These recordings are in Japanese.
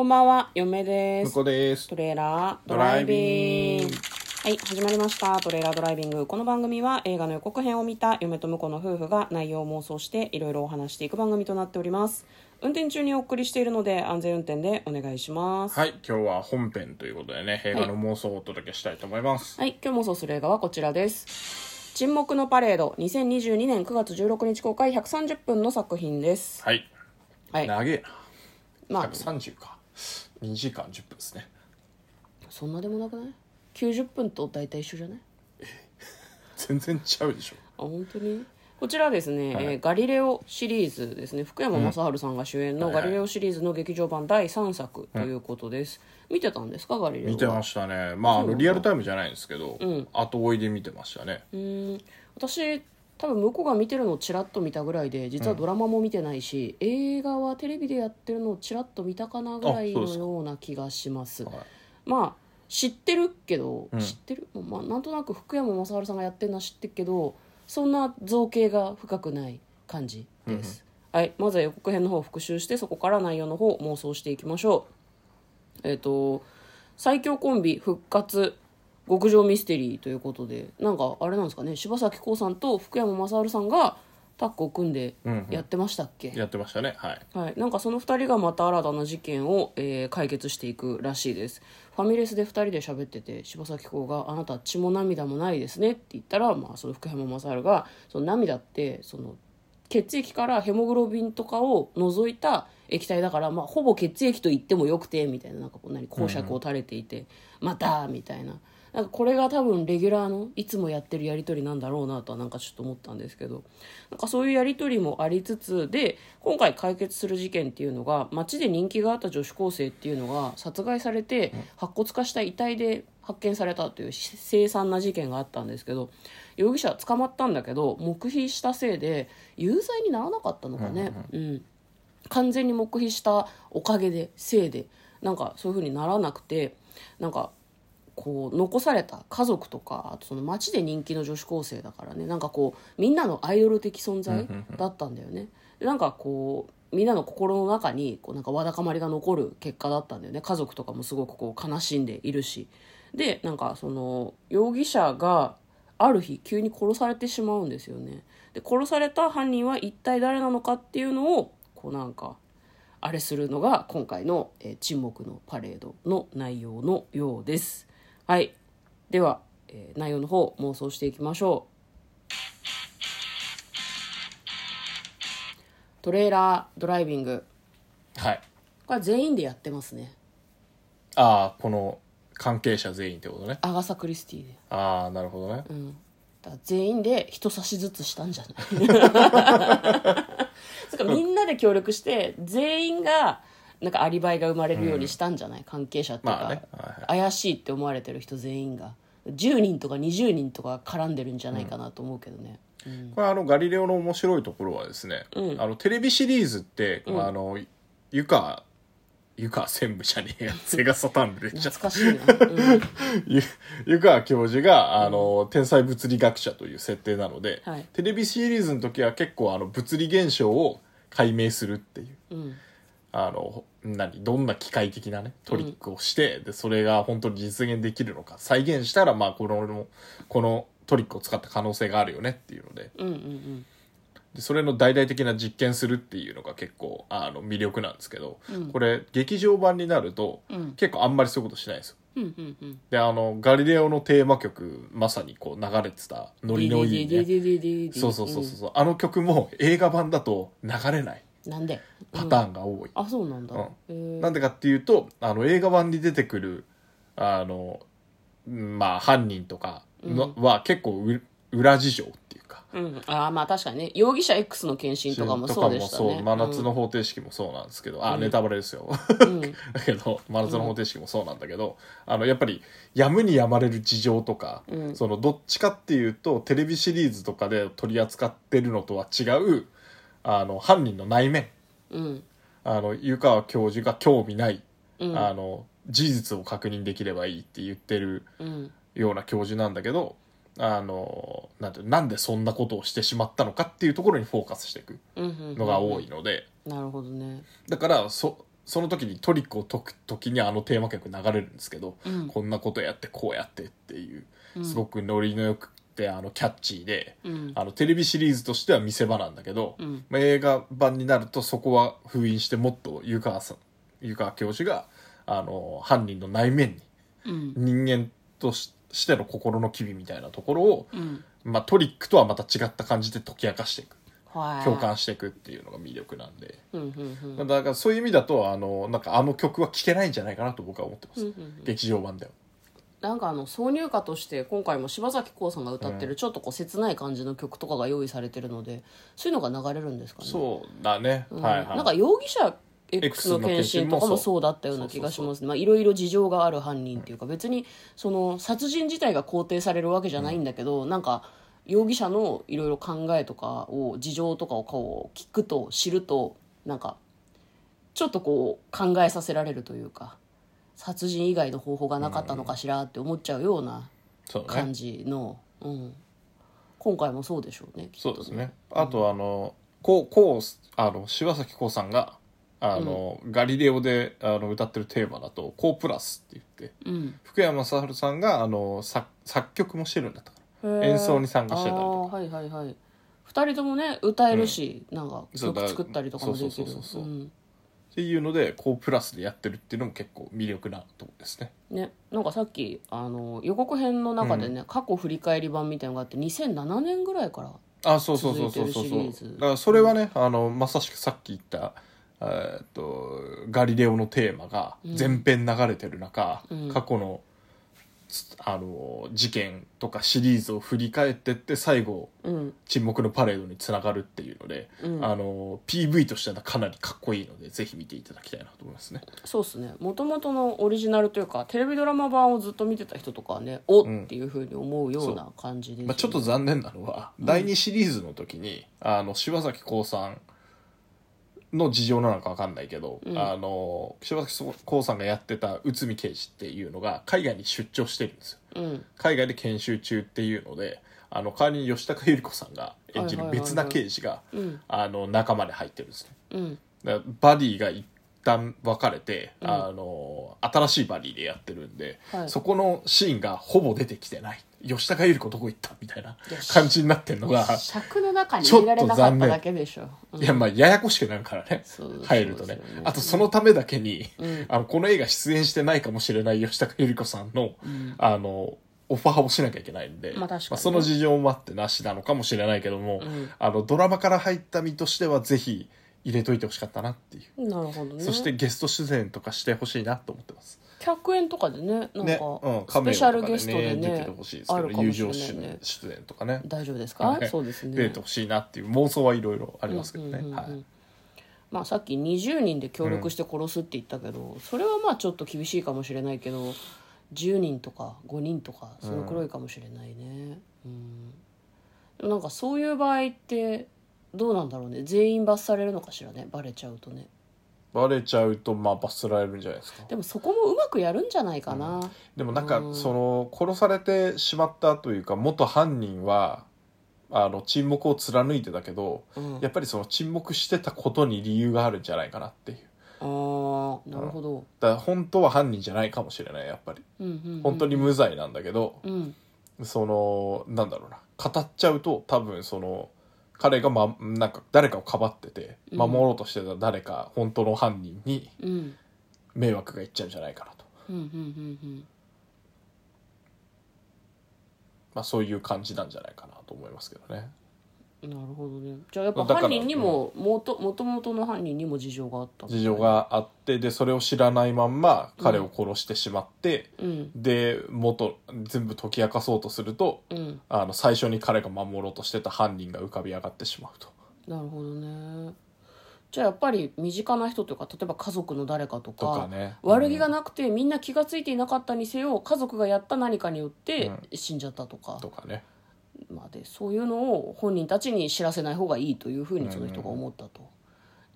こんばんは、嫁です。向こうですトレーラードライビング。はい、始まりました。トレーラードライビング。この番組は映画の予告編を見た嫁と婿の夫婦が内容を妄想していろいろお話していく番組となっております。運転中にお送りしているので安全運転でお願いします。はい今日は本編ということでね映画の妄想をお届けしたいと思います、はい、今日妄想する映画はこちらです。沈黙のパレード2022年9月16日公開130分の作品です。はい、はい。長えなまあ、130か2時間10分ですね。そんなでもなくない ?90 分と大体一緒じゃない？全然違うでしょ。あ本当に？こちらですね、はい。えーガリレオ」シリーズですね。福山雅治さんが主演の「はいはいガリレオ」シリーズの劇場版第3作ということです、見てたんですか？ガリレオは？見てましたね。まああのリアルタイムじゃないんですけど、後追いで見てましたね。うん。私多分向こうが見てるのをちらっと見たぐらいで実はドラマも見てないし、映画はテレビでやってるのをちらっと見たかなぐらいのような気がします。はい。まあ知ってるけど、うん。知ってる、まあ、なんとなく福山雅治さんがやってるのは知ってるけどそんな造形が深くない感じです、はい、まずは予告編の方を復習してそこから内容の方を妄想していきましょう。えっ、と最強コンビ復活極上ミステリーということでなんかあれなんですかね柴咲コウさんと福山雅治さんがタッグを組んでやってましたっけ、やってましたねはい。はい、なんかその2人がまた新たな事件を、えー解決していくらしいです。ファミレスで2人で喋ってて柴咲コウが「あなた血も涙もないですね」って言ったら、まあ、その福山雅治がその涙ってその血液からヘモグロビンとかを除いた液体だから、まあ、ほぼ血液と言ってもよくてみたいななんかこう何講釈を垂れていて「また!」みたいな。なんかこれが多分レギュラーのいつもやってるやり取りなんだろうなとはなんかちょっと思ったんですけどなんかそういうやり取りもありつつで今回解決する事件っていうのが街で人気があった女子高生っていうのが殺害されて白骨化した遺体で発見されたという凄惨な事件があったんですけど容疑者は捕まったんだけど黙秘したせいで有罪にならなかったのかね。うん完全に黙秘したおかげでせいでなんかそういう風にならなくてなんかこう残された家族とかあとその街で人気の女子高生だからねなんかこうみんなのアイドル的存在だったんだよね。でなんかこうみんなの心の中にこうなんかわだかまりが残る結果だったんだよね。家族とかもすごくこう悲しんでいるし。でなんかその容疑者がある日急に殺されてしまうんですよね。で殺された犯人は一体誰なのかっていうのをこうなんかあれするのが今回の、えー沈黙のパレードの内容のようです。はい。では、えー内容の方妄想していきましょう。トレーラードライビング。はい。これ全員でやってますね。ああこの関係者全員ってことね。アガサ・クリスティで。ああなるほどね、うん。だ全員で一差しずつしたんじゃない？そっかみんなで協力して全員がなんかアリバイが生まれるようにしたんじゃない、関係者っていうか、まあね。はい怪しいって思われてる人全員が。10人とか20人とか絡んでるんじゃないかなと思うけどね、これあのガリレオの面白いところはですね、あのテレビシリーズって、あの湯川湯川専務じゃねえや。セガサターンで出ちゃった懐かしいな、うん。ゆ湯川教授が、あの天才物理学者という設定なので、はい。テレビシリーズの時は結構あの物理現象を解明するっていううん。あの何どんな機械的なねトリックをして、でそれが本当に実現できるのか。再現したらまあこのこのトリックを使った可能性があるよねっていうので。うんうんでそれの大々的な実験するっていうのが結構あの魅力なんですけど、これ劇場版になると、ん。結構あんまりそういうことしないんですよ。うんうんうん。うんであのガリレオのテーマ曲まさにこう流れてたノリのいいそうそうそうそう、あの曲も映画版だと流れないなんでパターンが多い、あそうなんだ、なんでかっていうとあの映画版に出てくるあのうんまあ犯人とかの、は結構う裏事情っていうかうん、あーまあ確かにね。容疑者 X の検診とかもそうでしたね。真夏の方程式もそうなんですけど、あネタバレですよ、うん。だけど真夏の方程式もそうなんだけど、あのやっぱりやむにやまれる事情とか、うん。そのどっちかっていうとテレビシリーズとかで取り扱ってるのとは違うあの犯人の内面。うん。あの湯川教授が興味ない、うん。あの事実を確認できればいいって言ってるうん。ような教授なんだけどあのなんてなんでそんなことをしてしまったのかっていうところにフォーカスしていくのが多いので、なるほどね。だからそその時にトリックを解く時にあのテーマ曲流れるんですけど、うん。こんなことやってこうやってっていうすごくノリのよくてあのキャッチーで、うん。あのテレビシリーズとしては見せ場なんだけど、うん。まあ、映画版になるとそこは封印してもっと湯川さん湯川教授があの犯人の内面にうん。人間とししての心の機微みたいなところを、うん。まあ、トリックとはまた違った感じで解き明かしていく。はい。共感していくっていうのが魅力なんで、うんうんうん。だからそういう意味だとあのなんかあの曲は聴けないんじゃないかなと僕は思ってます、うんうんうん。劇場版では。なんかあの挿入歌として今回も柴咲コウさんが歌ってるちょっとこう切ない感じの曲とかが用意されてるのでそういうのが流れるんですかね。そうだね、うん。はいはい。なんか容疑者 X の検診とかもそう。だったような気がしますね。まあいろいろ事情がある犯人っていうか別にその殺人自体が肯定されるわけじゃないんだけど、なんか容疑者のいろいろ考えとかを事情とかをこう聞くと知るとなんかちょっとこう考えさせられるというか殺人以外の方法がなかったのかしらって思っちゃうような感じの、うん、今回もそうでしょうねきっとそうですね。あとあのこうこうあの柴咲コウさんがあの、ガリレオであの歌ってるテーマだと「コープラス」って言ってうん。福山雅治さんがあの作作曲もしてるんだったか演奏に参加してたりとあーはいはいはい。二人ともね歌えるし、なんかそうだ曲作ったりとかもできる。っていうのでコープラスでやってるっていうのも結構魅力なとこですね。ね、なんかさっきあの予告編の中でね、過去振り返り版みたいなのがあって2007年ぐらいからあそうそうそうそうそうそう。だからそれはねあのまさしくさっき言ったえーっとガリレオのテーマが全編流れてる中、うん。過去のつあの事件とかシリーズを振り返ってって最後うん。沈黙のパレードにつながるっていうので、うん。あの PV としてはかなりかっこいいのでぜひ見ていただきたいなと思いますね。そうっすね。もともとのオリジナルというかテレビドラマ版をずっと見てた人とかはねおん。っていうふうに思うような感じです、ね。まあ、ちょっと残念なのは、第2シリーズの時にあの柴咲コウさんの事情なのか分かんないけど、うん。あの柴咲コウさんがやってた内海刑事っていうのが海外に出張してるんですよ。うん。海外で研修中っていうのであの代わりに吉高由里子さんが演じる別な刑事が、うん。あの仲間で入ってるんですね。うん。バディが一旦別れて、うん。あの新しいバディでやってるんで、はい。そこのシーンがほぼ出てきてない吉高由里子どこ行った？みたいな感じになってんのが尺の中に入れられなかっただけでしょ、うんいやまあややこしくなるからね。入るとね。ねあとそのためだけに、うん。あのこの映画出演してないかもしれない吉高由里子さんの、ん。あのオファーをしなきゃいけないんで、まあ確かにね。その事情もあってなしなのかもしれないけども、ん。あのドラマから入った身としてはぜひ入れといてほしかったなっていう、なるほどね。そしてゲスト出演とかしてほしいなと思ってます100円とかでねなんか、ね、うん、スペシャルゲストで出ねててほしいですけあどるかもしれない友情出演ね出演とかね。大丈夫ですか、はいそうですね。出てほしいなっていう妄想はいろいろありますけどね、うんうんうんうんはい。まあ、さっき20人で協力して殺すって言ったけど、それはまあちょっと厳しいかもしれないけど10人とか5人とかそのくらいかもしれないね、うん。でもなんかそういう場合ってどうなんだろうね。全員罰されるのかしらね。バレちゃうとねバレちゃうとまあ罰せられるんじゃないですか。でもそこもうまくやるんじゃないかな、でもなんかうん。その殺されてしまったというか元犯人はあの沈黙を貫いてたけど、うん。やっぱりその沈黙してたことに理由があるんじゃないかなっていう。ああなるほど、だから本当は犯人じゃないかもしれないやっぱり。うんうんうん。本当に無罪なんだけど、うん。そのなんだろうな。語っちゃうと多分その彼が、ま、なんか誰かをかばっててうん。守ろうとしてた誰か、本当の犯人にうん。迷惑がいっちゃうんじゃないかなと、まあ、そういう感じなんじゃないかなと思いますけどね。うんなるほどね。じゃあやっぱ犯人にももともともとの犯人にも事情があった事情があってでそれを知らないまん。ま彼を殺してしまって、うん。で元全部解き明かそうとするとうん。あの最初に彼が守ろうとしてた犯人が浮かび上がってしまうと。なるほどね。じゃあやっぱり身近な人というか例えば家族の誰かとかとかね。悪気がなくてみんな気が付いていなかったにせよ家族がやった何かによって死んじゃったとか、とかねまあ、でそういうのを本人たちに知らせない方がいいというふうにその人が思ったと、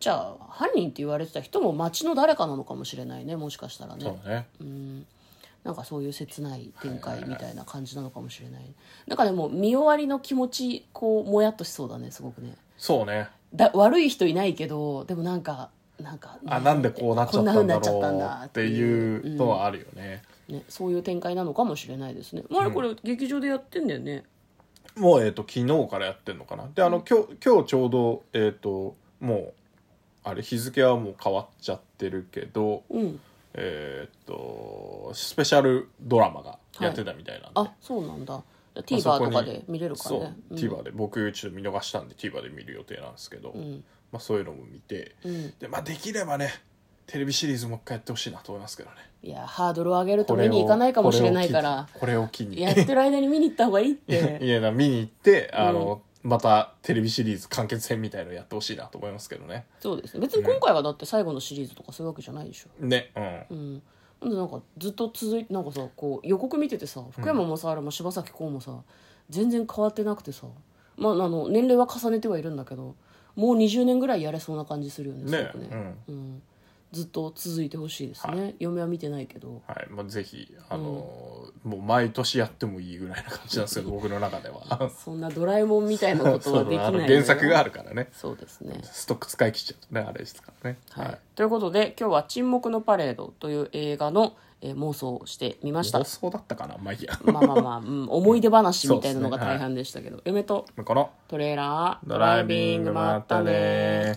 じゃあ犯人って言われてた人も町の誰かなのかもしれないねもしかしたらね。そうね。うん。なんかそういう切ない展開みたいな感じなのかもしれない。なんかでも見終わりの気持ちこうもやっとしそうだねすごくね。そうね。だ悪い人いないけどでもなんかなんか、あなんでこうなっちゃったんだろうっていうのはあるよね、ね、そういう展開なのかもしれないですね。まあ、これ劇場でやってんだよね。もう、えっと昨日からやってんのかな？であの今日今日ちょうどえっ、ともうあれ日付はもう変わっちゃってるけど、うん。えっ、とスペシャルドラマがやってたみたいなんで、あ、そうなんだ。まあ TVer とにかで見れるからね。うん。TVer で。僕ちょっと見逃したんで TVer で見る予定なんですけど、ん。まあ、そういうのも見て、ん。でまあ、できればねテレビシリーズもう一回やってほしいなと思いますけどねいや、ハードルを上げると見に行かないかもしれないから、これを機にやってる間に見に行った方がいいっいて。やな見に行ってあの、またテレビシリーズ完結編みたいのやってほしいなと思いますけどねそうですね。別に今回はだって最後のシリーズとかそういうわけじゃないでしょ。ねうん、うん。なんでなんかずっと続いて、なんかさ、こう予告見ててさ、福山雅治も柴咲コウもさ、全然変わってなくてさ、まあ、あの、年齢は重ねてはいるんだけど、もう20年ぐらいやれそうな感じするよね、すごねくね。うんうん。ずっと続いてほしいですね。嫁は見てないけど。はい。まあ、ぜひあの、もう毎年やってもいいぐらいな感じなんですけど 僕の中では。そんなドラえもんみたいなことは できない原作があるからね。そうですね。ストック使い切っちゃうとねあれですからね。はい。ということで、今日は沈黙のパレードという映画の、えー妄想をしてみました。妄。想だったかなまあいいや。まあまあまあ、うん、思い出話みたいなのが大半でしたけど、嫁とこのトレーラードライビングもあったね